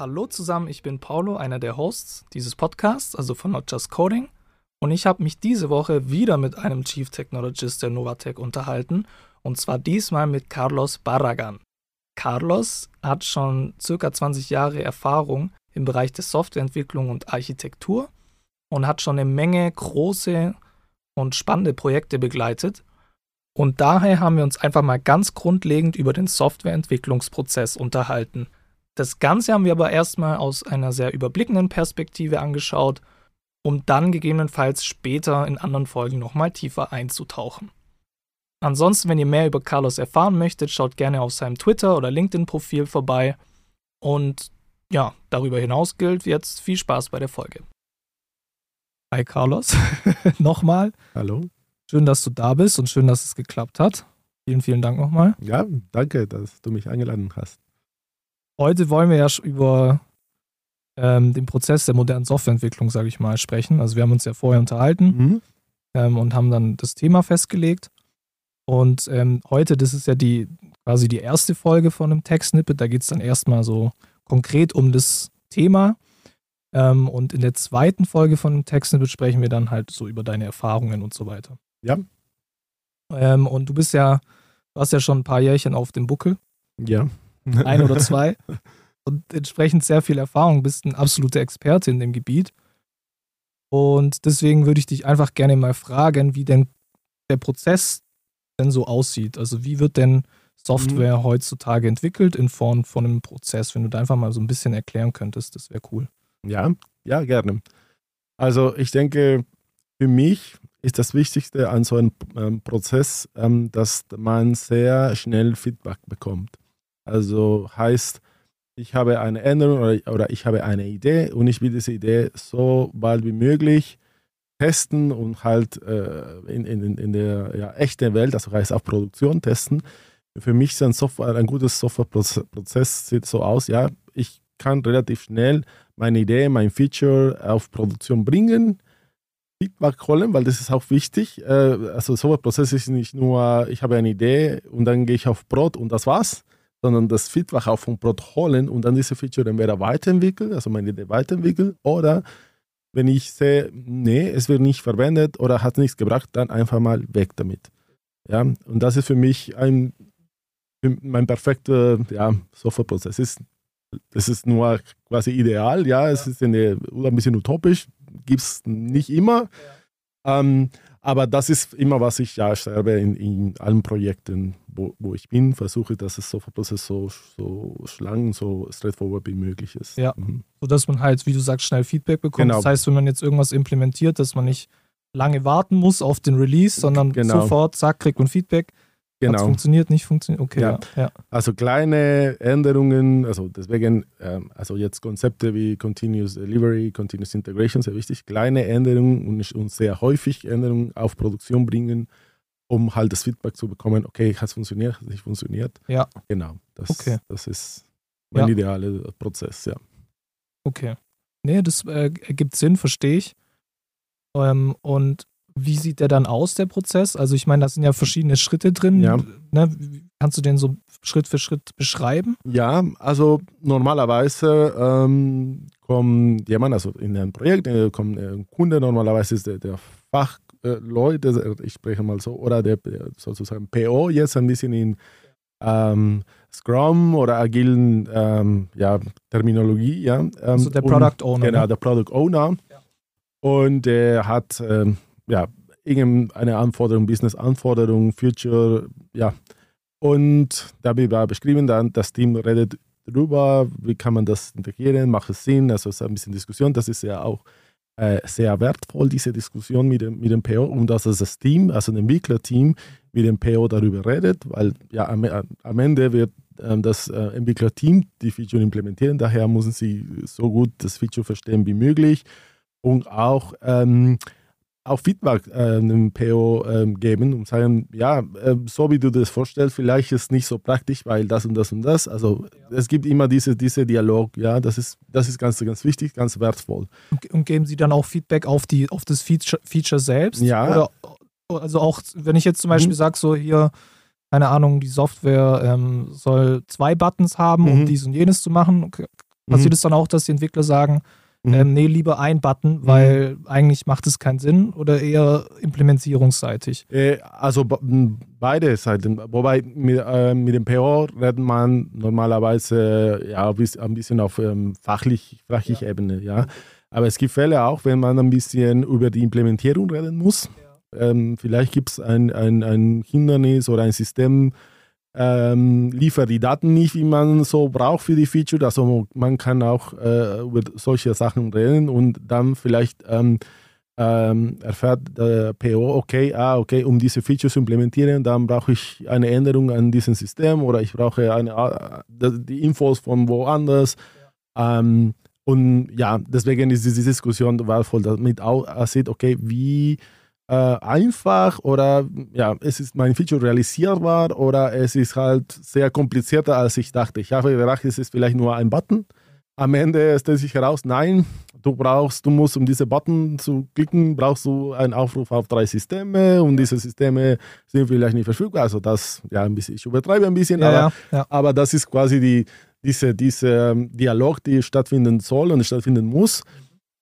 Hallo zusammen, ich bin Paulo, einer der Hosts dieses Podcasts, also von Not Just Coding. Und ich habe mich diese Woche wieder mit einem Chief Technologist der Novatec unterhalten, und zwar diesmal mit Carlos Barragan. Carlos hat schon circa 20 Jahre Erfahrung im Bereich der Softwareentwicklung und Architektur und hat schon eine Menge große und spannende Projekte begleitet. Und daher haben wir uns einfach mal ganz grundlegend über den Softwareentwicklungsprozess unterhalten – das Ganze haben wir aber erstmal aus einer sehr überblickenden Perspektive angeschaut, um dann gegebenenfalls später in anderen Folgen nochmal tiefer einzutauchen. Ansonsten, wenn ihr mehr über Carlos erfahren möchtet, schaut gerne auf seinem Twitter- oder LinkedIn-Profil vorbei. Und ja, darüber hinaus gilt jetzt viel Spaß bei der Folge. Hi Carlos, nochmal. Hallo. Schön, dass du da bist und schön, dass es geklappt hat. Vielen, vielen Dank nochmal. Ja, danke, dass du mich eingeladen hast. Heute wollen wir ja über ähm, den Prozess der modernen Softwareentwicklung, sage ich mal, sprechen. Also wir haben uns ja vorher unterhalten mhm. ähm, und haben dann das Thema festgelegt. Und ähm, heute, das ist ja die quasi die erste Folge von einem Tech-Snippet. Da geht es dann erstmal so konkret um das Thema. Ähm, und in der zweiten Folge von einem Tech-Snippet sprechen wir dann halt so über deine Erfahrungen und so weiter. Ja. Ähm, und du bist ja, du hast ja schon ein paar Jährchen auf dem Buckel. Ja ein oder zwei und entsprechend sehr viel Erfahrung, bist ein absoluter Experte in dem Gebiet. Und deswegen würde ich dich einfach gerne mal fragen, wie denn der Prozess denn so aussieht. Also wie wird denn Software mhm. heutzutage entwickelt in Form von einem Prozess? Wenn du da einfach mal so ein bisschen erklären könntest, das wäre cool. Ja, ja, gerne. Also ich denke, für mich ist das Wichtigste an so einem ähm, Prozess, ähm, dass man sehr schnell Feedback bekommt. Also heißt, ich habe eine Änderung oder, oder ich habe eine Idee und ich will diese Idee so bald wie möglich testen und halt äh, in, in, in der ja, echten Welt, also heißt auch Produktion testen. Für mich ist ein, Software, ein gutes Softwareprozess sieht so aus, ja, ich kann relativ schnell meine Idee, mein Feature auf Produktion bringen, Feedback holen, weil das ist auch wichtig. Äh, also Softwareprozess ist nicht nur, ich habe eine Idee und dann gehe ich auf Brot und das war's, sondern das Feedback auch vom Produkt holen und dann diese Feature entweder weiterentwickeln, also meine Idee weiterentwickeln, oder wenn ich sehe, nee, es wird nicht verwendet oder hat nichts gebracht, dann einfach mal weg damit. Ja, und das ist für mich ein, mein perfekter ja, Softwareprozess. Ist, das ist nur quasi ideal, ja, es ist eine, ein bisschen utopisch, gibt es nicht immer. Ja. Ähm, aber das ist immer, was ich ja schreibe in, in allen Projekten, wo, wo ich bin, versuche, dass es so Prozess so, so schlank, so straightforward wie möglich ist. Ja, mhm. sodass man halt, wie du sagst, schnell Feedback bekommt. Genau. Das heißt, wenn man jetzt irgendwas implementiert, dass man nicht lange warten muss auf den Release, sondern genau. sofort, zack, kriegt man Feedback. Genau. Hat's funktioniert, nicht funktioniert? Okay, ja. ja. Also kleine Änderungen, also deswegen, ähm, also jetzt Konzepte wie Continuous Delivery, Continuous Integration, sehr wichtig. Kleine Änderungen und, und sehr häufig Änderungen auf Produktion bringen, um halt das Feedback zu bekommen, okay, hat es funktioniert, hat es nicht funktioniert. Ja. Genau. Das, okay. das ist mein ja. idealer Prozess, ja. Okay. Nee, das äh, ergibt Sinn, verstehe ich. Ähm, und wie sieht der dann aus, der Prozess? Also ich meine, da sind ja verschiedene Schritte drin. Ja. Ne? Kannst du den so Schritt für Schritt beschreiben? Ja, also normalerweise ähm, kommt jemand, also in ein Projekt, äh, kommt ein Kunde, normalerweise ist der, der Fachleute, ich spreche mal so, oder der, sozusagen PO jetzt ein bisschen in ähm, Scrum oder agilen ähm, ja, Terminologie. Ja, ähm, also der Product Owner. Genau, ne? der Product Owner. Ja. Und der hat ähm, ja, irgendeine Anforderung, Business-Anforderung, Future, ja. Und dabei war beschrieben, dann das Team redet darüber, wie kann man das integrieren, macht es Sinn, also es ist ein bisschen Diskussion, das ist ja auch äh, sehr wertvoll, diese Diskussion mit dem, mit dem PO und dass das Team, also das Entwicklerteam, mit dem PO darüber redet, weil ja am, am Ende wird ähm, das äh, Entwicklerteam die Feature implementieren, daher müssen sie so gut das Feature verstehen wie möglich. Und auch ähm, auch Feedback äh, PO äh, geben und sagen, ja, äh, so wie du das vorstellst, vielleicht ist es nicht so praktisch, weil das und das und das. Also ja. es gibt immer diese, diese Dialog, ja, das ist, das ist ganz, ganz wichtig, ganz wertvoll. Und, und geben Sie dann auch Feedback auf, die, auf das Feature, Feature selbst? Ja. Oder, also auch, wenn ich jetzt zum Beispiel mhm. sage, so hier, keine Ahnung, die Software ähm, soll zwei Buttons haben, mhm. um dies und jenes zu machen, passiert mhm. es dann auch, dass die Entwickler sagen, Mhm. Ähm, nee, lieber ein Button, weil mhm. eigentlich macht es keinen Sinn oder eher implementierungsseitig? Äh, also beide Seiten. Wobei mit, äh, mit dem PO redet man normalerweise ja, ein bisschen auf ähm, fachlich, fachlich ja. Ebene. Ja. Aber es gibt Fälle auch, wenn man ein bisschen über die Implementierung reden muss. Ja. Ähm, vielleicht gibt es ein, ein, ein Hindernis oder ein System, ähm, liefert die Daten nicht, wie man so braucht für die Feature. Also man kann auch äh, über solche Sachen reden und dann vielleicht ähm, ähm, erfährt der PO, okay, ah, okay, um diese Feature zu implementieren, dann brauche ich eine Änderung an diesem System oder ich brauche eine, äh, die Infos von woanders. Ja. Ähm, und ja, deswegen ist diese Diskussion wertvoll, damit auch sieht, okay, wie äh, einfach oder ja, es ist mein Feature realisierbar oder es ist halt sehr komplizierter, als ich dachte. Ich habe gedacht, es ist vielleicht nur ein Button. Am Ende stellt sich heraus, nein, du brauchst, du musst, um diese Button zu klicken, brauchst du einen Aufruf auf drei Systeme und diese Systeme sind vielleicht nicht verfügbar. Also das, ja, ein bisschen, ich übertreibe ein bisschen, ja, aber, ja, aber das ist quasi die, diese, diese ähm, Dialog, die stattfinden soll und stattfinden muss.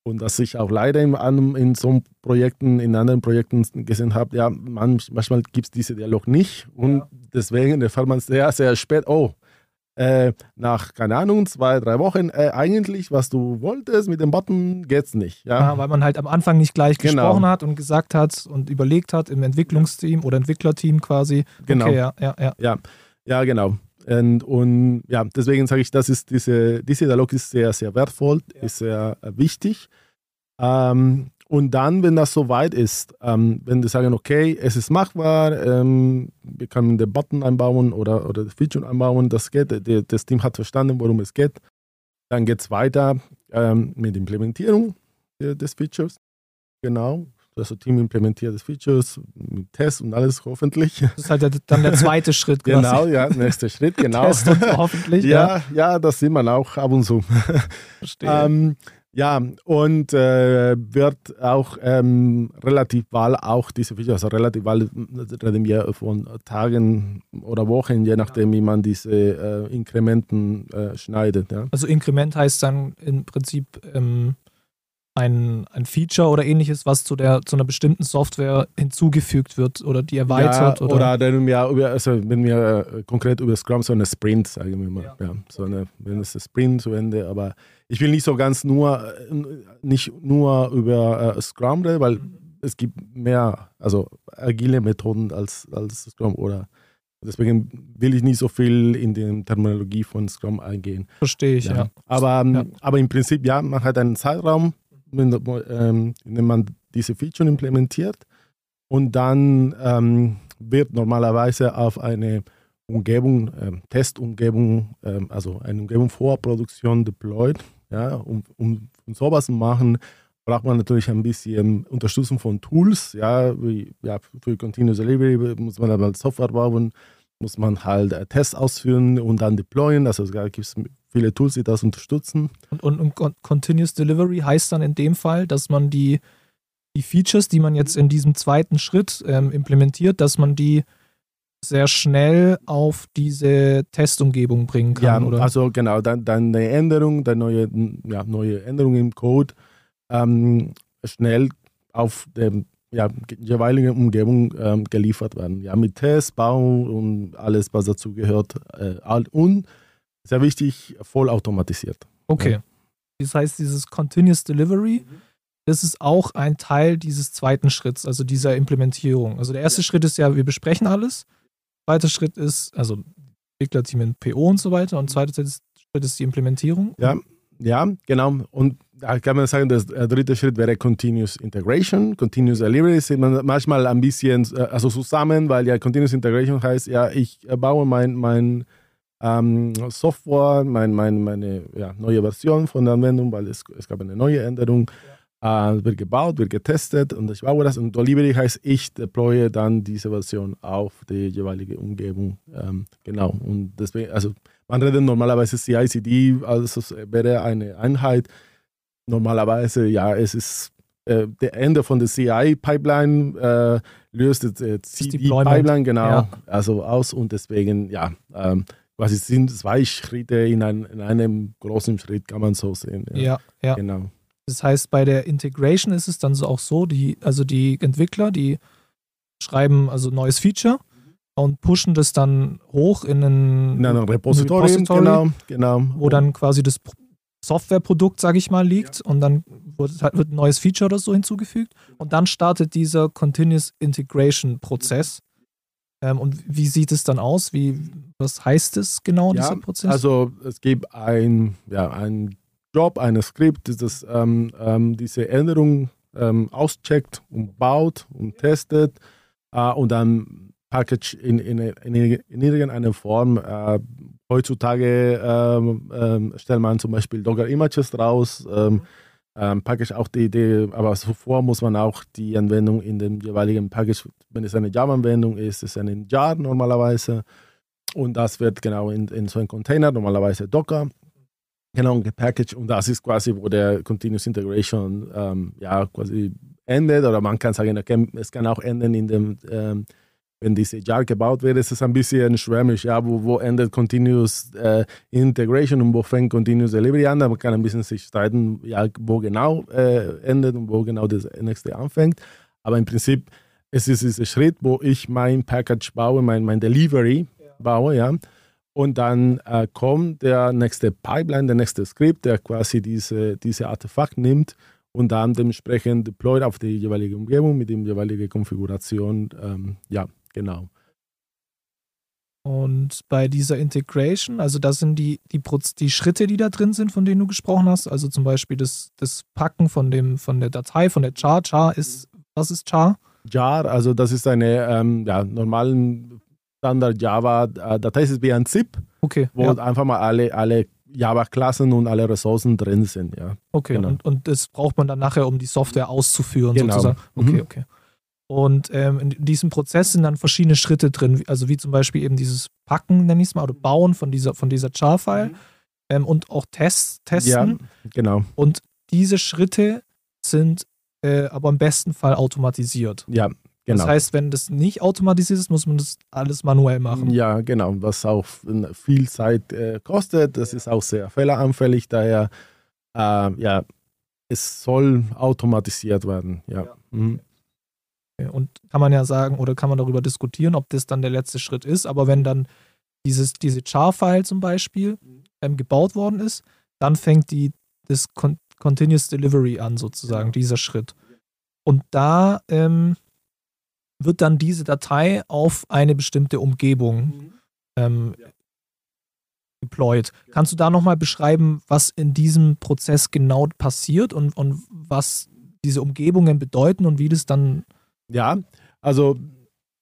Und dass ich auch leider in, in so Projekten, in anderen Projekten gesehen habe, ja, manchmal gibt es diese Dialog nicht. Und ja. deswegen erfährt man sehr, sehr spät, oh, äh, nach, keine Ahnung, zwei, drei Wochen, äh, eigentlich, was du wolltest mit dem Button, geht's nicht. Ja? ja weil man halt am Anfang nicht gleich genau. gesprochen hat und gesagt hat und überlegt hat im Entwicklungsteam oder Entwicklerteam quasi. Genau. Okay, ja, ja, ja. ja, ja genau. Und, und, ja, deswegen sage ich, das ist diese, diese Dialog ist sehr, sehr wertvoll, ja. ist sehr äh, wichtig. Ähm, und dann, wenn das soweit ist, ähm, wenn die sagen, okay, es ist machbar, ähm, wir können den Button einbauen oder, oder das Feature einbauen, das geht, die, das Team hat verstanden, worum es geht, dann geht es weiter ähm, mit Implementierung des Features. Genau, also Team implementiert das Features mit Tests und alles hoffentlich. Das ist halt dann der zweite Schritt. Quasi. Genau, ja, nächster Schritt, genau. Test und hoffentlich. ja, ja, ja, das sieht man auch ab und zu. Verstehe. Ähm, ja, und äh, wird auch ähm, relativ bald auch diese Feature, also relativ bald reden wir von Tagen oder Wochen, je nachdem, wie man diese äh, Inkrementen äh, schneidet. Ja. Also Inkrement heißt dann im Prinzip ähm, ein, ein Feature oder ähnliches, was zu, der, zu einer bestimmten Software hinzugefügt wird oder die erweitert? Ja, oder, oder wenn wir, über, also wenn wir äh, konkret über Scrum so eine Sprint, sagen wir mal, ja. ja so eine, wenn es ein Sprint zu Ende, aber ich will nicht so ganz nur, äh, nicht nur über äh, Scrum reden, weil mhm. es gibt mehr, also agile Methoden als, als Scrum oder Deswegen will ich nicht so viel in die Terminologie von Scrum eingehen. Verstehe ich, ja. ja. Aber, ja. aber im Prinzip, ja, man hat einen Zeitraum, ähm, indem man diese Feature implementiert und dann ähm, wird normalerweise auf eine Umgebung, ähm, Testumgebung, ähm, also eine Umgebung vor Produktion deployed. Ja, um, um, um sowas zu machen, braucht man natürlich ein bisschen Unterstützung von Tools. Ja, wie, ja für Continuous Delivery muss man aber Software bauen, muss man halt äh, Tests ausführen und dann deployen. Also da gibt es viele Tools, die das unterstützen. Und, und, und, Continuous Delivery heißt dann in dem Fall, dass man die, die Features, die man jetzt in diesem zweiten Schritt ähm, implementiert, dass man die sehr schnell auf diese Testumgebung bringen kann, ja, oder? Also genau, dann, dann eine Änderung, dann neue, ja, neue Änderung im Code ähm, schnell auf der ja, jeweiligen Umgebung ähm, geliefert werden. Ja, mit Tests, Bau und alles, was dazu gehört. Äh, und sehr wichtig, vollautomatisiert. Okay. Ja. Das heißt, dieses Continuous Delivery, das ist auch ein Teil dieses zweiten Schritts, also dieser Implementierung. Also der erste ja. Schritt ist ja, wir besprechen alles. Zweiter Schritt ist, also Entwicklerteam in PO und so weiter. Und zweiter Schritt ist die Implementierung. Ja, ja, genau. Und kann man sagen, der dritte Schritt wäre Continuous Integration. Continuous Delivery sind manchmal ein bisschen äh, also zusammen, weil ja Continuous Integration heißt, ja, ich baue mein, mein ähm, Software, mein, mein, meine ja, neue Version von der Anwendung, weil es, es gab eine neue Änderung. Äh, wird gebaut, wird getestet und ich baue das. Und Delivery heißt, ich deploye dann diese Version auf die jeweilige Umgebung. Ähm, genau. Und deswegen, also man redet normalerweise CI/CD, also es wäre eine Einheit. Normalerweise, ja, es ist äh, der Ende von der CI-Pipeline äh, löst die CD-Pipeline genau ja. also aus und deswegen, ja, ähm, quasi sind zwei Schritte in, ein, in, einem großen Schritt, kann man so sehen. Ja, ja. ja. Genau. Das heißt, bei der Integration ist es dann so auch so, die, also die Entwickler, die schreiben also neues Feature und pushen das dann hoch in ein, in einem Repository, Repository genau, genau. wo dann quasi das Softwareprodukt, sage ich mal, liegt ja. und dann wird, wird, ein neues Feature oder so hinzugefügt und dann startet dieser Continuous Integration Prozess. Ähm, und wie sieht es dann aus? Wie, was heißt es genau, ja, dieser Prozess? Also es gibt ein, ja, ein Job eines Skripts, das ähm, ähm, diese Änderung ähm, auscheckt und baut und testet äh, und dann Package in, in, in, in irgendeiner Form. Äh, heutzutage ähm, ähm, stellt man zum Beispiel Docker-Images raus, ähm, ähm, Package auch die Idee, aber zuvor muss man auch die Anwendung in dem jeweiligen Package, wenn es eine Java-Anwendung ist, ist es ein Jar normalerweise. Und das wird genau in, in so einem Container, normalerweise Docker, genau gepackaged. Und das ist quasi, wo der Continuous Integration ähm, ja quasi endet. Oder man kann sagen, es kann auch enden in dem, ähm, wenn diese Jar gebaut wird, ist es ein bisschen schwämmig, ja, wo, wo endet Continuous äh, Integration und wo fängt Continuous Delivery an, da man kann ein bisschen sich streiten, ja, wo genau äh, endet und wo genau das nächste anfängt, aber im Prinzip es ist dieser Schritt, wo ich mein Package baue, mein, mein Delivery ja. baue, ja, und dann äh, kommt der nächste Pipeline, der nächste Skript, der quasi diese, diese Artefakt nimmt und dann dementsprechend deployt auf die jeweilige Umgebung mit der jeweiligen Konfiguration. Ähm, ja, genau. Und bei dieser Integration, also das sind die, die, die Schritte, die da drin sind, von denen du gesprochen hast. Also zum Beispiel das, das Packen von, dem, von der Datei, von der Char. Char ist, was ist Char? Jar, also das ist eine ähm, ja, normalen Standard Java, äh, Datei ist wie ein ZIP, okay, wo ja. einfach mal alle, alle Java-Klassen und alle Ressourcen drin sind. Ja. Okay, genau. und, und das braucht man dann nachher, um die Software auszuführen, genau. sozusagen. Okay, mhm. okay. Und ähm, in diesem Prozess sind dann verschiedene Schritte drin, also wie zum Beispiel eben dieses Packen, nenne ich es mal, oder Bauen von dieser, von dieser Char-File mhm. ähm, und auch Tests, Testen. Ja, genau. Und diese Schritte sind äh, aber im besten Fall automatisiert. Ja, Genau. Das heißt, wenn das nicht automatisiert ist, muss man das alles manuell machen. Ja, genau, was auch viel Zeit äh, kostet. Das ist auch sehr fehleranfällig, daher äh, ja, es soll automatisiert werden. Ja. ja. Mhm. Und kann man ja sagen oder kann man darüber diskutieren, ob das dann der letzte Schritt ist. Aber wenn dann dieses, diese Char-File zum Beispiel ähm, gebaut worden ist, dann fängt die, das Con Continuous Delivery an, sozusagen, ja. dieser Schritt. Und da ähm, wird dann diese Datei auf eine bestimmte Umgebung mhm. ähm, ja. deployed. Ja. Kannst du da nochmal beschreiben, was in diesem Prozess genau passiert und, und was diese Umgebungen bedeuten und wie das dann. Ja, also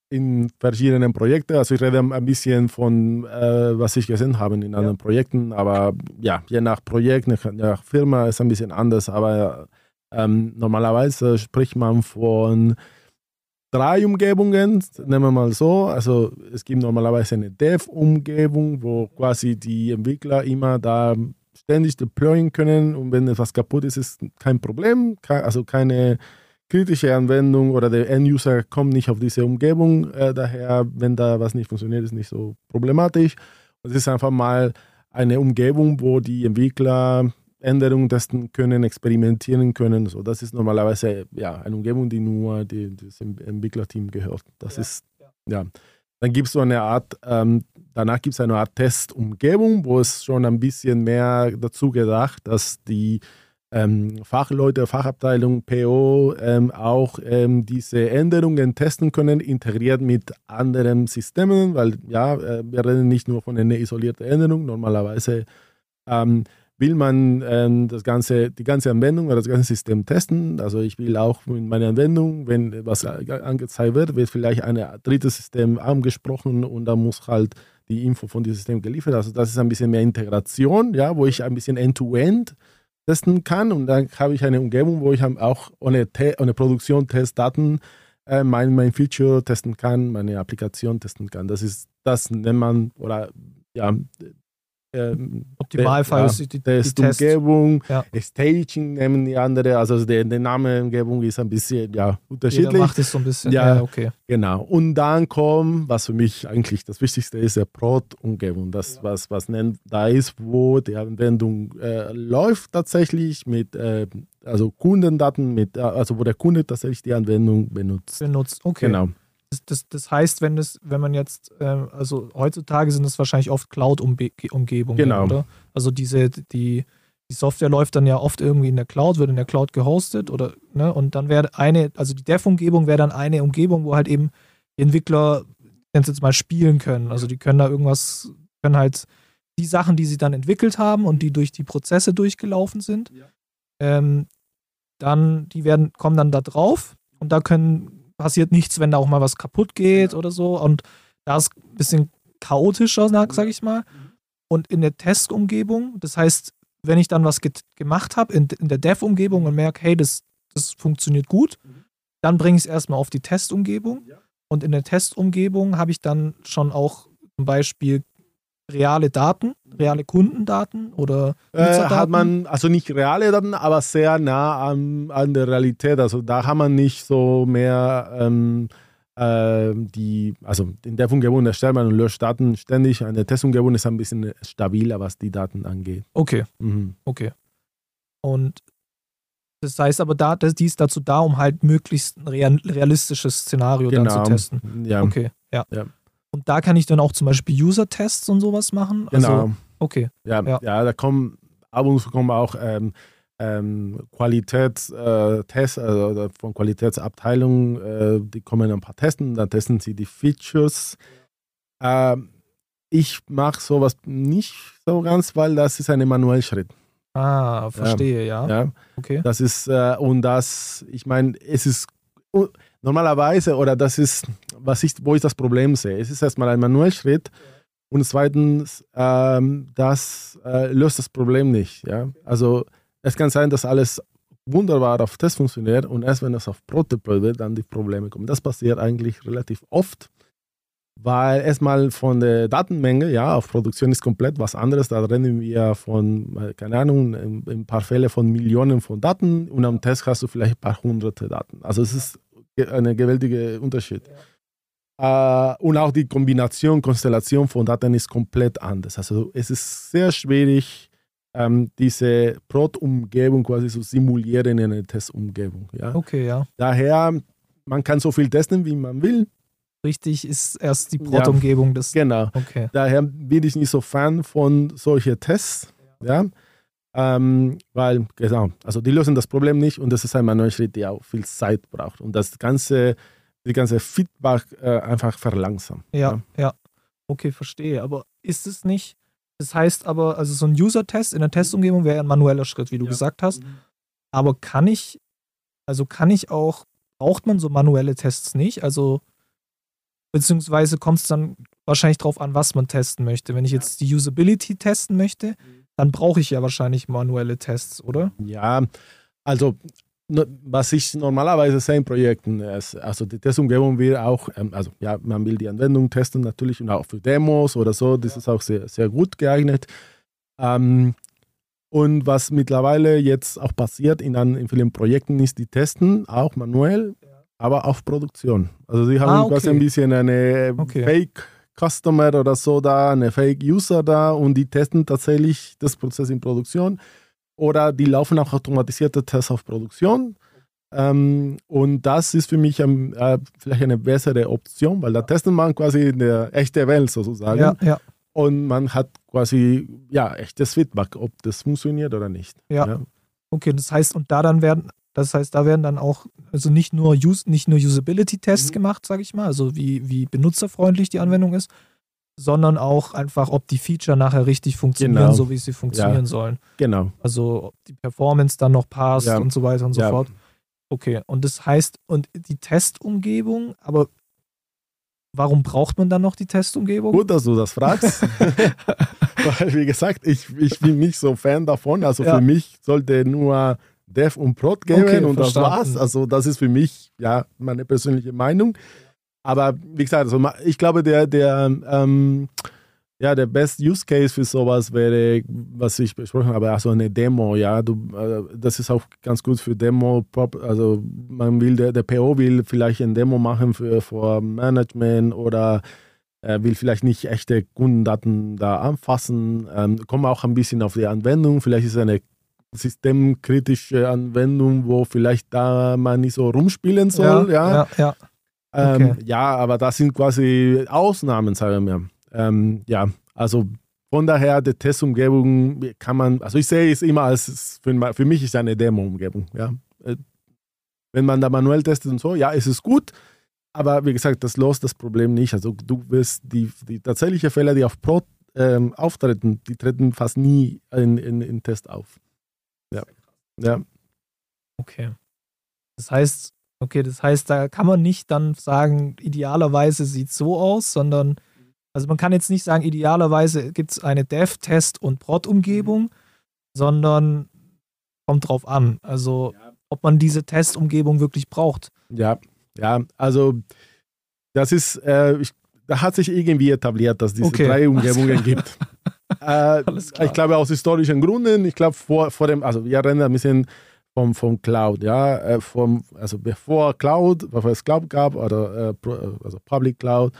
in verschiedenen Projekten. Also ich rede ein bisschen von, äh, was ich gesehen habe in anderen ja. Projekten, aber ja, je nach Projekt, je nach Firma ist ein bisschen anders, aber ähm, normalerweise spricht man von drei Umgebungen, nehmen wir mal so. Also es gibt normalerweise eine Dev-Umgebung, wo quasi die Entwickler immer da ständig deployen können und wenn etwas kaputt ist, ist kein Problem, also keine kritische Anwendung oder der End-User kommt nicht auf diese Umgebung. Äh, daher, wenn da was nicht funktioniert, ist nicht so problematisch. Es ist einfach mal eine Umgebung, wo die Entwickler Änderungen testen können, experimentieren können. So, das ist normalerweise ja, eine Umgebung, die nur die, das Entwicklerteam gehört. Das ja. ist, ja. Dann gibt es so eine Art, ähm, danach gibt es eine Art Testumgebung, wo es schon ein bisschen mehr dazu gedacht, dass die ähm, Fachleute, Fachabteilung, PO ähm, auch ähm, diese Änderungen testen können, integriert mit anderen Systemen, weil ja, äh, wir reden nicht nur von einer isolierten Änderung, normalerweise ähm, will man ähm, das ganze, die ganze Anwendung oder das ganze System testen. Also ich will auch mit meiner Anwendung, wenn was angezeigt wird, wird vielleicht ein drittes System angesprochen und da muss halt die Info von diesem System geliefert. Also das ist ein bisschen mehr Integration, ja, wo ich ein bisschen End-to-End -End testen kann und dann habe ich eine Umgebung, wo ich auch ohne, ohne Produktion Testdaten äh, mein, mein Feature testen kann, meine Applikation testen kann. Das ist, das nennt man, oder ja, ähm, Optimalfall ja, ist die, die, die Umgebung, ja. Staging nehmen die andere, also der, der Name Umgebung ist ein bisschen ja, unterschiedlich. Jeder macht es so ein bisschen, ja, ja, okay. Genau. Und dann kommt, was für mich eigentlich das Wichtigste ist, der Prod-Umgebung. Das, was, was nennt, da ist, wo die Anwendung äh, läuft tatsächlich mit äh, also Kundendaten, mit, also wo der Kunde tatsächlich die Anwendung benutzt. Benutzt, okay. Genau. Das, das, das, heißt, wenn das, wenn man jetzt, äh, also heutzutage sind es wahrscheinlich oft Cloud-Umgebungen, genau. oder? Also diese, die, die Software läuft dann ja oft irgendwie in der Cloud, wird in der Cloud gehostet oder, ne, und dann wäre eine, also die Dev-Umgebung wäre dann eine Umgebung, wo halt eben die Entwickler, jetzt mal, spielen können. Also die können da irgendwas, können halt die Sachen, die sie dann entwickelt haben und die durch die Prozesse durchgelaufen sind, ja. ähm, dann, die werden, kommen dann da drauf und da können passiert nichts, wenn da auch mal was kaputt geht ja. oder so. Und da ist ein bisschen chaotischer, sag ich mal. Und in der Testumgebung, das heißt, wenn ich dann was gemacht habe in, in, der Dev-Umgebung und merke, hey, das, das funktioniert gut, mhm. dann bringe ich es erstmal auf die Testumgebung. Ja. Und in der Testumgebung habe ich dann schon auch zum Beispiel reale Daten, reale Kundendaten oder äh, hat man also nicht reale Daten, aber sehr nah an, an der Realität. Also da hat man nicht so mehr ähm, äh, die, also in der Umgebung erstellt man und löscht Daten ständig. Eine Testumgebung ist ein bisschen stabiler, was die Daten angeht. Okay. Mhm. Okay. Und das heißt aber, da, das, die ist dazu da, um halt möglichst ein realistisches Szenario genau. dann zu testen. Ja. Okay, ja. ja. Und da kann ich dann auch zum Beispiel User-Tests und sowas machen. Also, genau. Okay. Ja, ja, ja. da kommen ab und zu kommen auch ähm, ähm, Qualitätstests, äh, also von Qualitätsabteilungen, äh, die kommen ein paar testen, dann testen sie die Features. Ähm, ich mache sowas nicht so ganz, weil das ist ein manueller Schritt. Ah, verstehe, ja. ja. Okay. Das ist, äh, und das, ich meine, es ist normalerweise, oder das ist, was ich, wo ich das Problem sehe. Es ist erstmal ein Manuellschritt und zweitens, ähm, das äh, löst das Problem nicht. Ja? Also es kann sein, dass alles wunderbar auf Test funktioniert und erst wenn es auf Prototyp wird, dann die Probleme kommen. Das passiert eigentlich relativ oft, weil erstmal von der Datenmenge, ja, auf Produktion ist komplett was anderes. Da rennen wir von, äh, keine Ahnung, ein paar Fälle von Millionen von Daten und am Test hast du vielleicht ein paar hunderte Daten. Also es ist ein gewaltiger Unterschied. Äh, und auch die Kombination, Konstellation von Daten ist komplett anders. Also es ist sehr schwierig, ähm, diese Prot-Umgebung quasi zu simulieren in einer Testumgebung. Ja? Okay, ja. Daher, man kann so viel testen, wie man will. Richtig, ist erst die Prot-Umgebung. Ja, genau. Okay. Daher bin ich nicht so Fan von solchen Tests. Ja. ja? Ähm, weil, genau, also die lösen das Problem nicht und das ist ein Schritt, der auch viel Zeit braucht und das ganze, die ganze Feedback äh, einfach verlangsamt. Ja, ja, ja, Okay, verstehe. Aber ist es nicht, das heißt aber, also so ein User-Test in der Testumgebung wäre ein manueller Schritt, wie du ja. gesagt hast. Mhm. Aber kann ich, also kann ich auch, braucht man so manuelle Tests nicht? Also, beziehungsweise kommt es dann wahrscheinlich darauf an, was man testen möchte. Wenn ich jetzt die Usability testen möchte, mhm dann brauche ich ja wahrscheinlich manuelle Tests, oder? Ja, also was ich normalerweise sehe in Projekten ist, also die Testumgebung will auch, ähm, also ja, man will die Anwendung testen natürlich und auch für Demos oder so, das ist auch sehr, sehr gut geeignet. Ähm, und was mittlerweile jetzt auch passiert in, in vielen Projekten ist, die testen auch manuell, aber auf Produktion. Also sie haben ah, okay. quasi ein bisschen eine okay. Fake- Customer oder so da, eine Fake-User da und die testen tatsächlich das Prozess in Produktion. Oder die laufen auch automatisierte Tests auf Produktion. Ähm, und das ist für mich ähm, äh, vielleicht eine bessere Option, weil da testet man quasi in der echten Welt sozusagen. Ja, ja. Und man hat quasi ja echtes Feedback, ob das funktioniert oder nicht. Ja. ja. Okay, das heißt, und da dann werden das heißt, da werden dann auch also nicht nur, Use, nicht nur Usability-Tests mhm. gemacht, sage ich mal, also wie, wie benutzerfreundlich die Anwendung ist, sondern auch einfach, ob die Feature nachher richtig funktionieren, Genau. so wie sie funktionieren Ja. sollen. Genau. Also ob die Performance dann noch passt Ja. und so weiter und so Ja. fort. Okay, und das heißt, und die Testumgebung, aber warum braucht man dann noch die Testumgebung? Gut, dass du das fragst. Weil, wie gesagt, ich, ich bin nicht so Fan davon. Also für mich sollte nur Dev und Prod geben Okay, und das verstanden. war's. Also das ist für mich ja meine persönliche Meinung. Aber wie gesagt, also ich glaube, der, der, ähm, ja, der best Use Case für sowas wäre, was ich besprochen habe, also eine Demo, ja. Du, äh, das ist auch ganz gut für Demo. Prop- Also man will, der, der PO will vielleicht ein Demo machen für, für Management oder äh, will vielleicht nicht echte Kundendaten da anfassen. Ähm, kommt auch ein bisschen auf die Anwendung. Vielleicht ist es eine systemkritische Anwendung, wo vielleicht da man nicht so rumspielen soll. Ja, ja, ja. Ähm, okay. ja aber das sind quasi Ausnahmen, sagen wir. Ähm, ja, also von daher, die Testumgebung kann man, also ich sehe es immer als, für, für mich ist es eine Demo-Umgebung. Ja. Äh, Wenn man da manuell testet und so, ja, es ist gut, aber wie gesagt, das löst das Problem nicht. Also du wirst die, die tatsächlichen Fehler, die auf Pro ähm, auftreten, die treten fast nie in, in, in Test auf. Ja. Ja. Okay. Das heißt, okay, das heißt, da kann man nicht dann sagen, idealerweise sieht so aus, sondern, also man kann jetzt nicht sagen, idealerweise gibt es eine Dev-Test- und Prod-Umgebung, sondern kommt drauf an. Also, ob man diese Testumgebung wirklich braucht. Ja, ja, also das ist, äh, ich, da hat sich irgendwie etabliert, dass diese Okay. drei Umgebungen gibt. äh, ich glaube aus historischen Gründen, ich glaube vor, vor dem, also wir reden ein bisschen vom, vom Cloud, ja, äh, vom, also bevor Cloud, bevor es Cloud gab oder äh, Pro- also Public Cloud,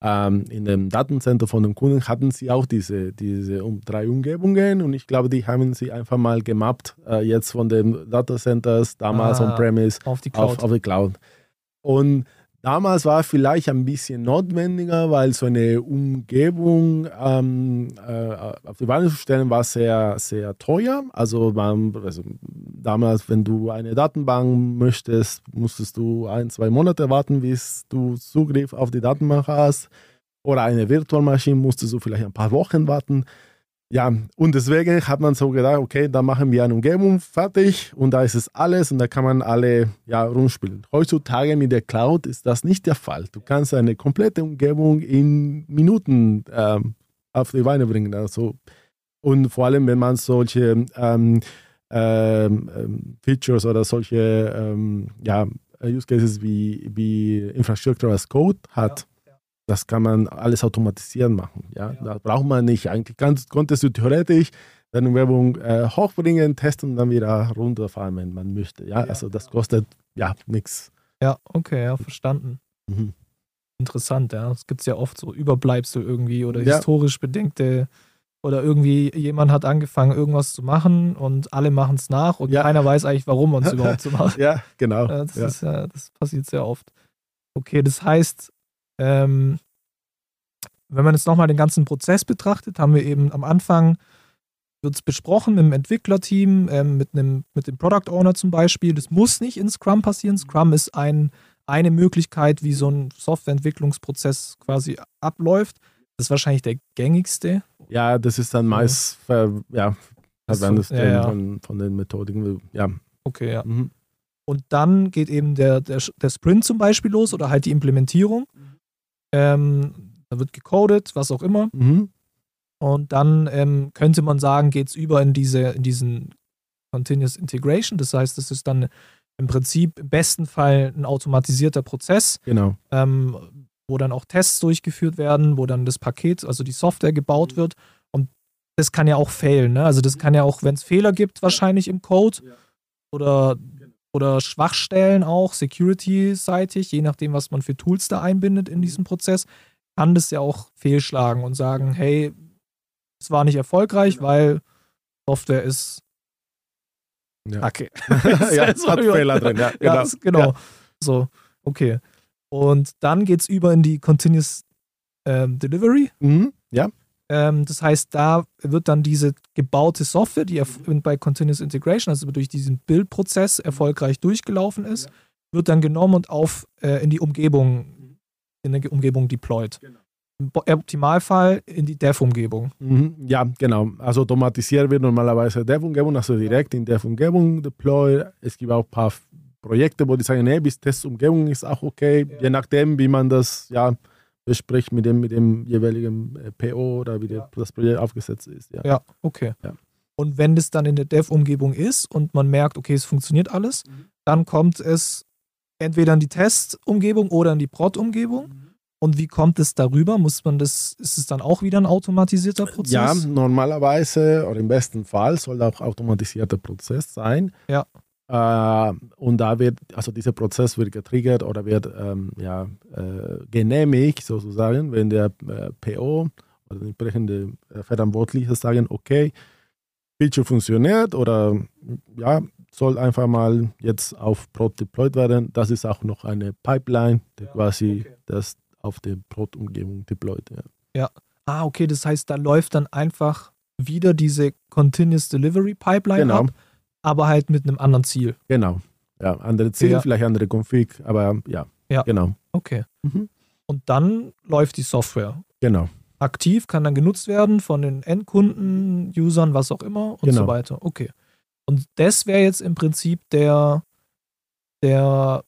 ähm, in dem Datencenter von den Kunden hatten sie auch diese, diese um, drei Umgebungen und ich glaube, die haben sie einfach mal gemappt, äh, jetzt von den Datacenters, damals Ah, on-premise Auf die Cloud. auf, auf die Cloud. Und damals war vielleicht ein bisschen notwendiger, weil so eine Umgebung ähm, äh, auf die Beine zu stellen war sehr, sehr teuer. Also, man, also damals, wenn du eine Datenbank möchtest, musstest du ein, zwei Monate warten, bis du Zugriff auf die Datenbank hast. Oder eine Virtualmaschine musstest du vielleicht ein paar Wochen warten. Ja, und deswegen hat man so gedacht, okay, da machen wir eine Umgebung fertig und da ist es alles und da kann man alle ja, rumspielen. Heutzutage mit der Cloud ist das nicht der Fall. Du kannst eine komplette Umgebung in Minuten ähm, auf die Beine bringen. Also, und vor allem, wenn man solche ähm, ähm, ähm, Features oder solche ähm, ja, Use Cases wie, wie Infrastructure as Code hat, das kann man alles automatisieren machen. Ja? Ja. Da braucht man nicht. Eigentlich kannst, konntest du theoretisch deine Umgebung äh, hochbringen, testen und dann wieder runterfahren, wenn man möchte. Ja? Ja. Also das kostet ja nichts. Ja, okay, ja, verstanden. Mhm. Interessant, ja. Es gibt ja oft so Überbleibsel irgendwie oder Ja. historisch bedingte oder irgendwie jemand hat angefangen, irgendwas zu machen und alle machen es nach und Ja. keiner weiß eigentlich, warum man es überhaupt so macht. Ja, genau. Das, ja. Ist das passiert sehr oft. Okay, das heißt, ähm, wenn man jetzt nochmal den ganzen Prozess betrachtet, haben wir eben am Anfang wird es besprochen mit dem Entwicklerteam, ähm, mit, einem, mit dem Product Owner zum Beispiel. Das muss nicht in Scrum passieren. Scrum ist ein, eine Möglichkeit, wie so ein Softwareentwicklungsprozess quasi abläuft. Das ist wahrscheinlich der gängigste. ja, das ist dann meist ver, ja, verwendet ja, ja. Von, von den Methodiken. Ja. Okay, ja. Mhm. Und dann geht eben der, der, der Sprint zum Beispiel los oder halt die Implementierung. Ähm, da wird gecodet, was auch immer. Mhm. Und dann ähm, könnte man sagen, geht es über in, diese, in diesen Continuous Integration. Das heißt, das ist dann im Prinzip im besten Fall ein automatisierter Prozess, Genau. ähm, wo dann auch Tests durchgeführt werden, wo dann das Paket, also die Software gebaut wird. Und das kann ja auch failen. Ne? Also das kann ja auch, wenn es Fehler gibt, wahrscheinlich im Code oder, oder Schwachstellen auch, security-seitig, je nachdem, was man für Tools da einbindet in diesen Prozess, kann das ja auch fehlschlagen und sagen, hey, es war nicht erfolgreich, weil Software ist Ja. Kacke. ja, So hat Fehler drin. Ja, Ja, genau. das- genau. Ja. So, okay. Und dann geht es über in die Continuous ähm, Delivery. Mhm. ja. Ähm, das heißt, da wird dann diese gebaute Software, die bei Continuous Integration, also durch diesen Bildprozess erfolgreich durchgelaufen ist, wird dann genommen und auf äh, in die Umgebung, in der Ge- Umgebung deployed. Genau. im Optimalfall in die Dev-Umgebung. Mhm, ja, genau. Also automatisiert wird normalerweise Dev-Umgebung, also direkt in Dev-Umgebung deploy. Es gibt auch ein paar Projekte, wo die sagen, nee, bis Testumgebung ist auch okay, ja. je nachdem, wie man das ja bespricht mit dem, mit dem jeweiligen äh, PO oder wie ja. das Projekt aufgesetzt ist. Ja, ja okay. Ja. Und wenn das dann in der Dev-Umgebung ist und man merkt, okay, es funktioniert alles, mhm. dann kommt es entweder in die Test-Umgebung oder in die Prod-Umgebung. Mhm. Und wie kommt es darüber? Muss man das, ist es dann auch wieder ein automatisierter Prozess? Ja, normalerweise oder im besten Fall soll auch automatisierter Prozess sein. Ja. Äh, und da wird, also dieser Prozess wird getriggert oder wird ähm, ja, äh, genehmigt sozusagen, wenn der äh, PO oder der entsprechende äh, Verantwortliche sagen, okay, Feature funktioniert oder ja, soll einfach mal jetzt auf Prod deployed werden. Das ist auch noch eine Pipeline, die ja, quasi okay. das auf der Prod-Umgebung deployt. Ja. ja. Ah, okay, das heißt, da läuft dann einfach wieder diese Continuous Delivery Pipeline genau. ab, aber halt mit einem anderen Ziel. Genau. Ja, andere Ziel, ja. vielleicht andere Config, aber ja. Ja. Genau. Okay. Mhm. Und dann läuft die Software. Genau. Aktiv kann dann genutzt werden von den Endkunden, Usern, was auch immer und genau. so weiter. Okay. Und das wäre jetzt im Prinzip der, der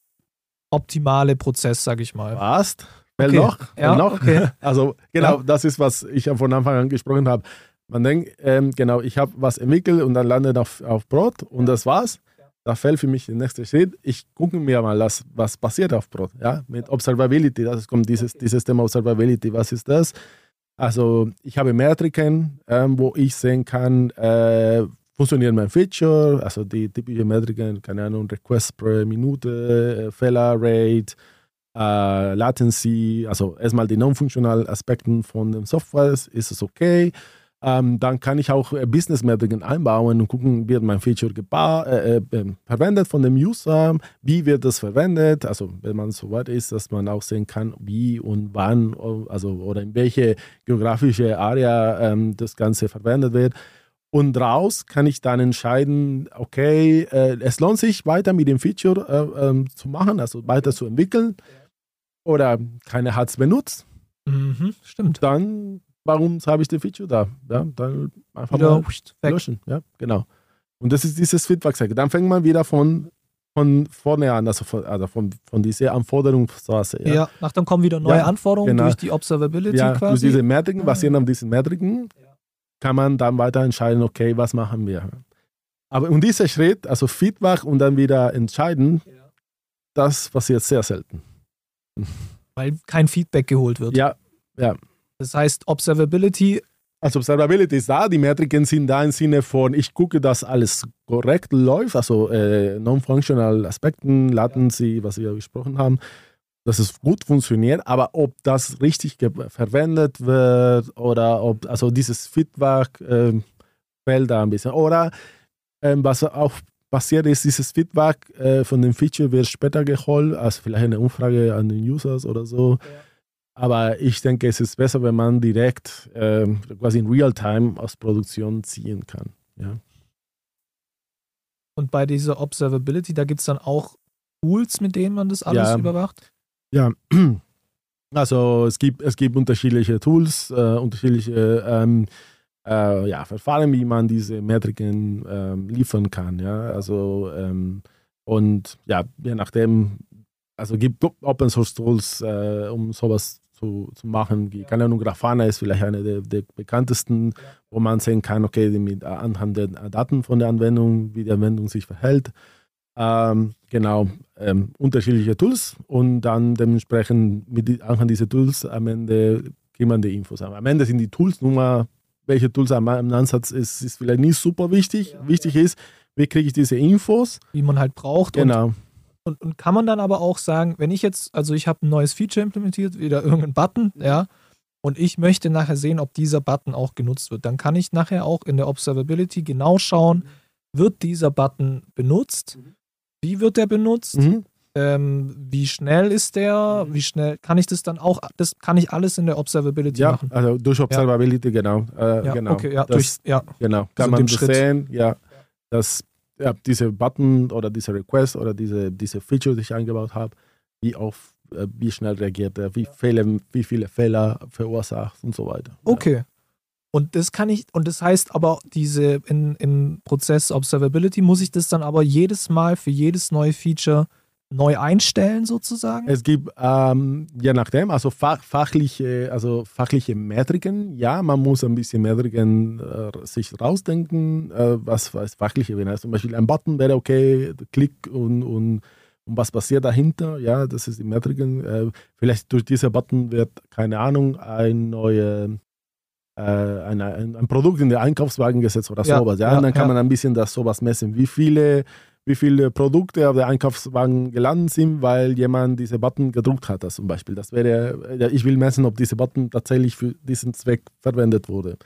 optimale Prozess, sag ich mal. Passt. Well okay. noch? Ja, noch? Okay. Also genau, ja. das ist, was ich von Anfang an gesprochen habe. Man denkt, ähm, genau, ich habe was entwickelt und dann landet auf, auf Brot und das war's. Da fällt für mich der nächste Schritt. Ich gucke mir mal, das, was passiert auf Brot. Ja? Mit Observability, das kommt dieses, dieses Thema Observability. Was ist das? Also ich habe Metriken, ähm, wo ich sehen kann, äh, funktioniert mein Feature, also die typische Metriken, keine Ahnung, Request pro Minute, äh, Fehler Rate, äh, Latency, also erstmal die non-funktionalen Aspekte von dem Software, ist es okay. Ähm, dann kann ich auch äh, Business-Metriken einbauen und gucken, wird mein Feature äh, äh, verwendet von dem User, wie wird das verwendet, also wenn man so weit ist, dass man auch sehen kann, wie und wann, also oder in welche geografische Area ähm, das Ganze verwendet wird. Und daraus kann ich dann entscheiden, okay, äh, es lohnt sich weiter mit dem Feature äh, ähm, zu machen, also weiter zu entwickeln. Oder keiner hat es benutzt. Mhm, stimmt. Dann, warum habe ich das Feature da? Ja, dann einfach mal löschen. Ja, genau. Und das ist dieses Feedback-Cycle. Dann fängt man wieder von, von vorne an, also von, also von, von dieser Anforderungsphase. Ja. ja, nach dann kommen wieder neue ja, Anforderungen genau. durch die Observability ja, quasi. Durch diese Metriken, basierend auf diesen Metriken. Ja kann man dann weiter entscheiden, okay, was machen wir. Aber und dieser Schritt, also Feedback und dann wieder entscheiden, ja. das passiert sehr selten. Weil kein Feedback geholt wird. Ja, ja. Das heißt, Observability. Also Observability ist da, die Metriken sind da im Sinne von, ich gucke, dass alles korrekt läuft, also äh, non-functional Aspekten, Latency, was wir gesprochen haben dass es gut funktioniert, aber ob das richtig verwendet wird oder ob, also dieses Feedback äh, fällt da ein bisschen. Oder ähm, was auch passiert ist, dieses Feedback äh, von dem Feature wird später geholt, als vielleicht eine Umfrage an den Users oder so. Ja. Aber ich denke, es ist besser, wenn man direkt äh, quasi in Realtime aus Produktion ziehen kann. Ja. Und bei dieser Observability, da gibt es dann auch Tools, mit denen man das alles ja. überwacht? Ja, also es gibt, es gibt unterschiedliche Tools, äh, unterschiedliche ähm, äh, ja, Verfahren, wie man diese Metriken ähm, liefern kann. Ja? Also ähm, und ja, je nachdem, also gibt Open Source Tools, äh, um sowas zu, zu machen. Wie, keine Ahnung, Grafana ist vielleicht eine der, der bekanntesten, wo man sehen kann, okay, mit anhand der Daten von der Anwendung, wie die Anwendung sich verhält. Ähm, genau, ähm, unterschiedliche Tools und dann dementsprechend mit anhand dieser Tools am Ende kriegt man die Infos. Am Ende sind die Tools Nummer, welche Tools am, am Ansatz ist, ist vielleicht nicht super wichtig. Ja. Wichtig ist, wie kriege ich diese Infos? Wie man halt braucht. Genau. Und, und, und, kann man dann aber auch sagen, wenn ich jetzt, also ich habe ein neues Feature implementiert, wieder irgendein Button, ja, und ich möchte nachher sehen, ob dieser Button auch genutzt wird, dann kann ich nachher auch in der Observability genau schauen, wird dieser Button benutzt? Mhm wie wird der benutzt? Mhm. Ähm, wie schnell ist der? Mhm. Wie schnell kann ich das dann auch? Das kann ich alles in der Observability ja, machen. Also durch Observability, ja. genau. Äh, ja, genau. Okay, ja, das, durch, ja. Genau. Kann also man das sehen, ja, dass ja, diese Button oder diese Request oder diese, diese Feature, die ich eingebaut habe, wie oft äh, wie schnell reagiert er, wie, Fehler, wie viele Fehler verursacht und so weiter. Okay. Und das kann ich, und das heißt aber, diese in, im Prozess Observability muss ich das dann aber jedes Mal für jedes neue Feature neu einstellen, sozusagen? Es gibt, ähm, je nachdem, also fach, fachliche, also fachliche Metriken, ja, man muss ein bisschen Metriken äh, sich rausdenken, äh, was, was fachliche wäre. Also zum Beispiel ein Button wäre okay, Klick und, und, und was passiert dahinter, ja, das ist die Metriken. Äh, vielleicht durch diese Button wird, keine Ahnung, ein neue äh, ein, ein, ein, Produkt in den Einkaufswagen gesetzt oder ja, sowas. Ja? ja, und dann kann ja. man ein bisschen das sowas messen. Wie viele wie viele Produkte auf der Einkaufswagen gelandet sind, weil jemand diese Button gedruckt hat, zum Beispiel. Das wäre, ich will messen, ob diese Button tatsächlich für diesen Zweck verwendet wurde.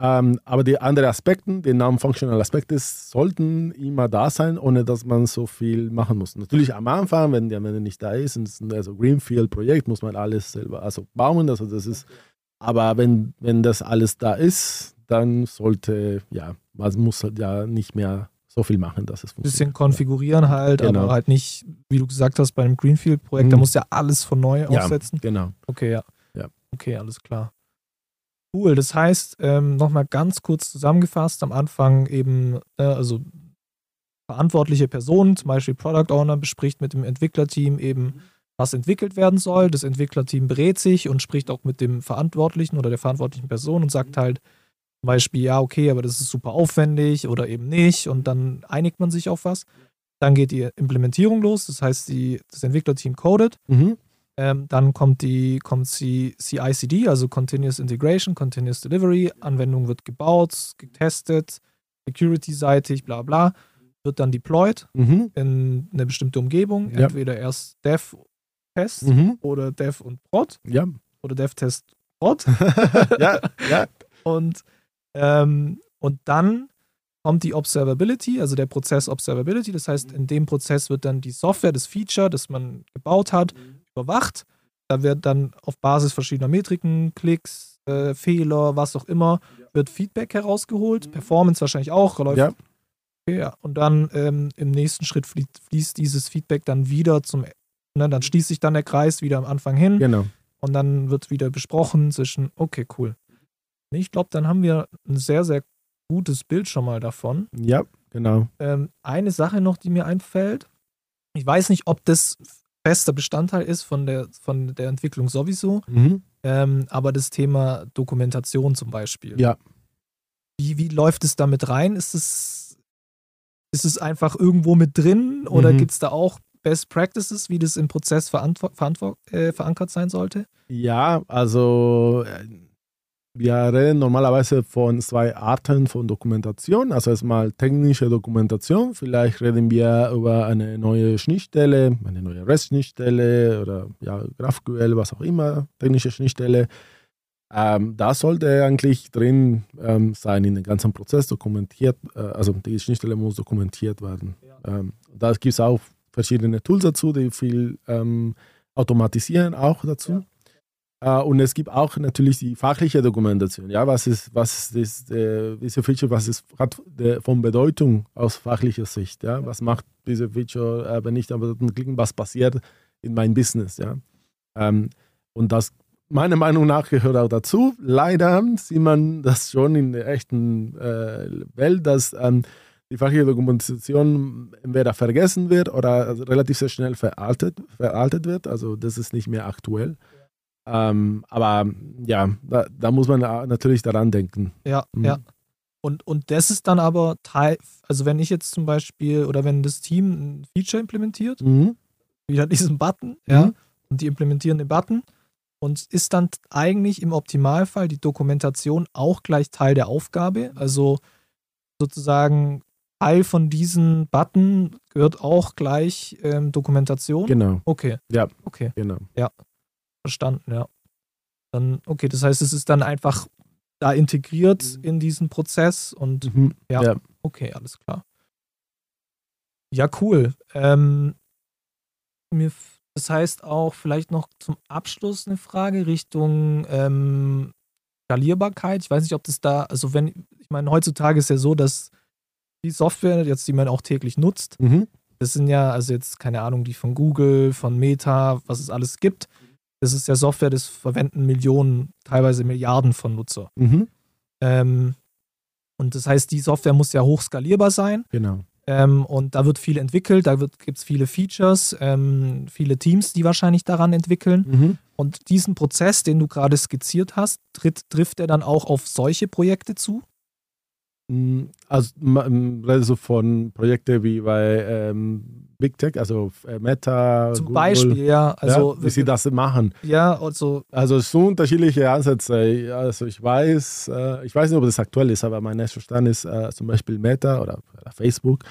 Ähm, aber die anderen Aspekte, die non-functional Aspekte, sollten immer da sein, ohne dass man so viel machen muss. Natürlich am Anfang, wenn am Ende nicht da ist, und es ist ein also Greenfield-Projekt, muss man alles selber also bauen. Also das ist, aber wenn, wenn das alles da ist, dann sollte, ja, man muss halt ja nicht mehr so viel machen, dass es funktioniert. Bisschen konfigurieren halt, genau. aber halt nicht, wie du gesagt hast, bei einem Greenfield-Projekt, mhm. da musst du ja alles von neu ja, aufsetzen. Genau. Okay, ja. ja. Okay, alles klar. Cool, das heißt, ähm, nochmal ganz kurz zusammengefasst, am Anfang eben, äh, also verantwortliche Personen, zum Beispiel Product Owner, bespricht mit dem Entwicklerteam eben, was entwickelt werden soll. Das Entwicklerteam berät sich und spricht auch mit dem Verantwortlichen oder der verantwortlichen Person und sagt halt, zum Beispiel, ja, okay, aber das ist super aufwendig oder eben nicht und dann einigt man sich auf was. Dann geht die Implementierung los, das heißt, die, das Entwicklerteam codet. Mhm. Ähm, dann kommt die kommt CI/CD, also Continuous Integration, Continuous Delivery. Anwendung wird gebaut, getestet, security-seitig, bla bla. Wird dann deployed mhm. in eine bestimmte Umgebung. Ja. Entweder erst Dev-Test mhm. oder Dev und Prod. Ja. Oder Dev-Test Prod. ja, ja. Und ähm, und dann kommt die Observability, also der Prozess Observability. Das heißt, in dem Prozess wird dann die Software, das Feature, das man gebaut hat, überwacht. Da wird dann auf Basis verschiedener Metriken, Klicks, äh, Fehler, was auch immer, wird Feedback herausgeholt. Performance wahrscheinlich auch. Läuft ja. Okay, ja. Und dann ähm, im nächsten Schritt fließt, fließt, dieses Feedback dann wieder zum, ne, dann schließt sich dann der Kreis wieder am Anfang hin. Genau. Und dann wird wieder besprochen zwischen, okay, cool. Ich glaube, dann haben wir ein sehr, sehr gutes Bild schon mal davon. Ja, genau. Ähm, eine Sache noch, die mir einfällt. Ich weiß nicht, ob das fester Bestandteil ist von der, von der Entwicklung sowieso, mhm. ähm, aber das Thema Dokumentation zum Beispiel. Ja. Wie, wie läuft es damit rein? Ist es, ist es einfach irgendwo mit drin oder mhm. gibt es da auch Best Practices, wie das im Prozess äh, verankert sein sollte? Ja, also äh, wir reden normalerweise von zwei Arten von Dokumentation. Also erstmal technische Dokumentation. Vielleicht reden wir über eine neue Schnittstelle, eine neue REST-Schnittstelle oder ja, GraphQL, was auch immer, technische Schnittstelle. Ähm, da sollte eigentlich drin ähm, sein in den ganzen Prozess dokumentiert, äh, also die Schnittstelle muss dokumentiert werden. Ja. Ähm, da gibt es auch verschiedene Tools dazu, die viel ähm, automatisieren auch dazu. Ja. Uh, und es gibt auch natürlich die fachliche Dokumentation. Ja, was ist, was ist äh, diese Feature, was ist von Bedeutung aus fachlicher Sicht? Ja, was macht diese Feature, äh, wenn ich da klicken, was passiert in meinem Business? Ja, ähm, und das meiner Meinung nach gehört auch dazu. Leider sieht man das schon in der echten äh, Welt, dass ähm, die fachliche Dokumentation entweder vergessen wird oder relativ sehr schnell veraltet, veraltet wird. Also das ist nicht mehr aktuell. Ähm, aber ja, da, da, muss man natürlich daran denken. Ja, mhm. ja. Und, und das ist dann aber Teil, also wenn ich jetzt zum Beispiel oder wenn das Team ein Feature implementiert, mhm. wieder diesen Button, mhm. ja, und die implementieren den Button und ist dann eigentlich im Optimalfall die Dokumentation auch gleich Teil der Aufgabe. Also sozusagen Teil von diesem Button gehört auch gleich ähm, Dokumentation. Genau. Okay. Ja. Okay. Genau. Ja. Verstanden, ja. Dann, okay, das heißt, es ist dann einfach da integriert mhm. in diesen Prozess und mhm. ja, ja, okay, alles klar. Ja, cool. Ähm, mir, das heißt auch vielleicht noch zum Abschluss eine Frage Richtung ähm, Skalierbarkeit. Ich weiß nicht, ob das da, also wenn, ich meine, heutzutage ist ja so, dass die Software, jetzt die man auch täglich nutzt, mhm. Das sind ja, also jetzt keine Ahnung, die von Google, von Meta, was es alles gibt. Das ist ja Software, das verwenden Millionen, teilweise Milliarden von Nutzer. Mhm. Ähm, und das heißt, die Software muss ja hochskalierbar sein. Genau. Ähm, und da wird viel entwickelt, da gibt es viele Features, ähm, viele Teams, die wahrscheinlich daran entwickeln. Mhm. Und diesen Prozess, den du gerade skizziert hast, tritt, trifft er dann auch auf solche Projekte zu? Mm, Also, ähm, also von Projekten wie bei ähm, Big Tech, also äh, Meta, Zum Google, Beispiel, ja. Also, ja, wie sie das machen. ja, also, Also so unterschiedliche Ansätze. Also ich weiß, äh, ich weiß nicht, ob das aktuell ist, aber mein erster Stand ist äh, zum Beispiel Meta oder, oder Facebook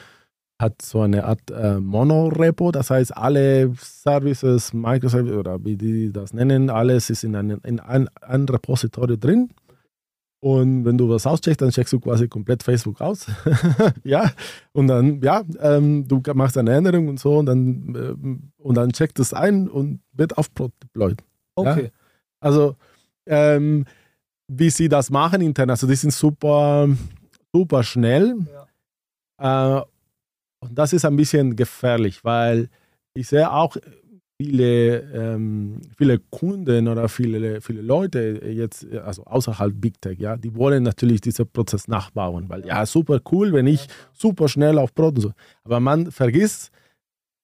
hat so eine Art äh, Monorepo, das heißt alle Services, Microservices oder wie die das nennen, alles ist in einem in ein, ein Repository drin. Und wenn du was auscheckst, dann checkst du quasi komplett Facebook aus. ja, und dann, ja, ähm, du machst eine Änderung und so und dann, ähm, und dann checkt es ein und wird auf Prod deployed. okay. Also, ähm, wie sie das machen intern, also die sind super, super schnell. Äh, und das ist ein bisschen gefährlich, weil ich sehe auch viele, ähm, viele Kunden oder viele, viele Leute jetzt, also außerhalb Big Tech, ja, die wollen natürlich diesen Prozess nachbauen, weil ja, super cool, wenn ich super schnell auf Brot und so. Aber man vergisst,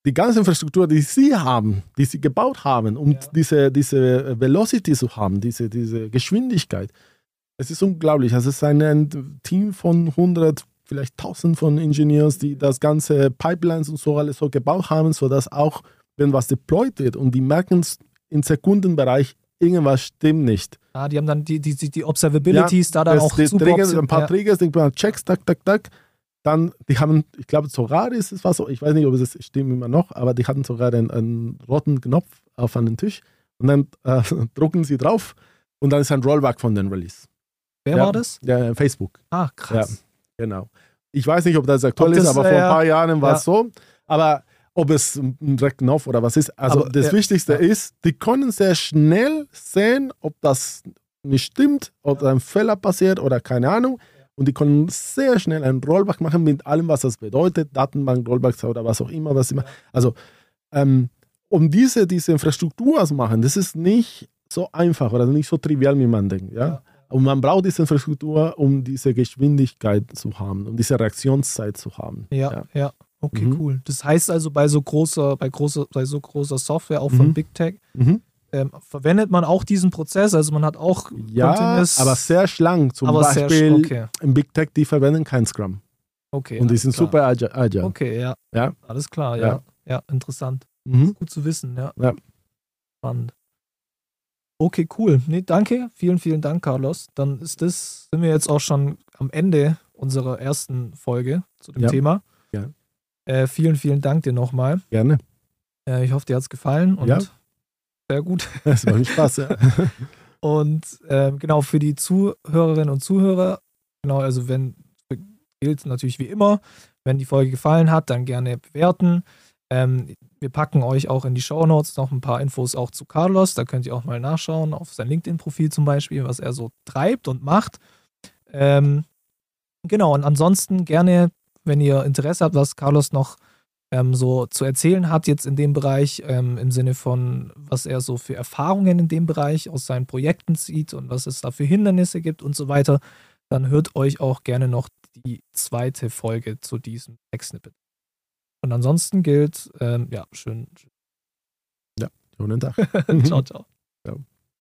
die ganze Infrastruktur, die sie haben, die sie gebaut haben, um Ja. diese, diese Velocity zu haben, diese, diese Geschwindigkeit, es ist unglaublich. Also es ist ein, ein Team von 100, vielleicht 1000 von Engineers, die das ganze Pipelines und so alles so gebaut haben, sodass auch, wenn was deployed wird und die merken es im Sekundenbereich, irgendwas stimmt nicht. Ah, die haben dann die, die, die Observabilities da dann auch super ein paar ja. Triggers, die man checks, tak, tak, tak. Dann, die haben, ich glaube, sogar ist es was so, ich weiß nicht, ob es stimmt immer noch, aber die hatten sogar einen, einen roten Knopf auf einen Tisch und dann äh, drucken sie drauf und dann ist ein Rollback von den Release. Wer Ja. war das? Ja, Facebook, Ah, krass. genau. Ich weiß nicht, ob das aktuell das, ist, aber vor äh, ein paar Jahren war ja. es so. Aber ob es ein Red Knopf oder was ist, also Aber, das ja, Wichtigste ja. ist, die können sehr schnell sehen, ob das nicht stimmt, ob ein Fehler passiert oder keine Ahnung. Und die können sehr schnell einen Rollback machen mit allem, was das bedeutet, Datenbank, Rollbacks oder was auch immer, was machen. Also, ähm, um diese, diese Infrastruktur zu machen, das ist nicht so einfach oder nicht so trivial, wie man denkt. Ja? Ja. Und man braucht diese Infrastruktur, um diese Geschwindigkeit zu haben, um diese Reaktionszeit zu haben. Ja, ja. Okay, Mhm. cool. Das heißt also bei so großer, bei großer, bei so großer Software, auch von Mhm. Big Tech, Mhm. ähm, verwendet man auch diesen Prozess. Also man hat auch Ja, Continuous- aber sehr schlank. Zum aber sehr Beispiel okay. im Big Tech, die verwenden kein Scrum. Okay. und die sind klar. super agile. agile. Okay, ja. Ja. Alles klar, ja. Ja. Ja, interessant. Mhm. Gut zu wissen, ja. Ja. Spannend. Okay, cool. Nee, danke. Vielen, vielen Dank, Carlos. Dann ist das, sind wir jetzt auch schon am Ende unserer ersten Folge zu dem Ja. Thema. Äh, vielen, vielen Dank dir nochmal. Gerne. Äh, ich hoffe, dir hat es gefallen und Ja. sehr gut. Es macht mir Spaß. Ja. Und ähm, genau, für die Zuhörerinnen und Zuhörer, genau, also wenn, gilt natürlich wie immer, wenn die Folge gefallen hat, dann gerne bewerten. Ähm, wir packen euch auch in die Show Notes noch ein paar Infos auch zu Carlos. Da könnt ihr auch mal nachschauen, auf sein LinkedIn-Profil zum Beispiel, was er so treibt und macht. Ähm, genau, und ansonsten gerne, wenn ihr Interesse habt, was Carlos noch ähm, so zu erzählen hat, jetzt in dem Bereich, ähm, im Sinne von, was er so für Erfahrungen in dem Bereich aus seinen Projekten zieht und was es da für Hindernisse gibt und so weiter, dann hört euch auch gerne noch die zweite Folge zu diesem Text-Snippet. Und ansonsten gilt, ähm, ja, schön. Schönen Tag. ciao, ciao. Ja.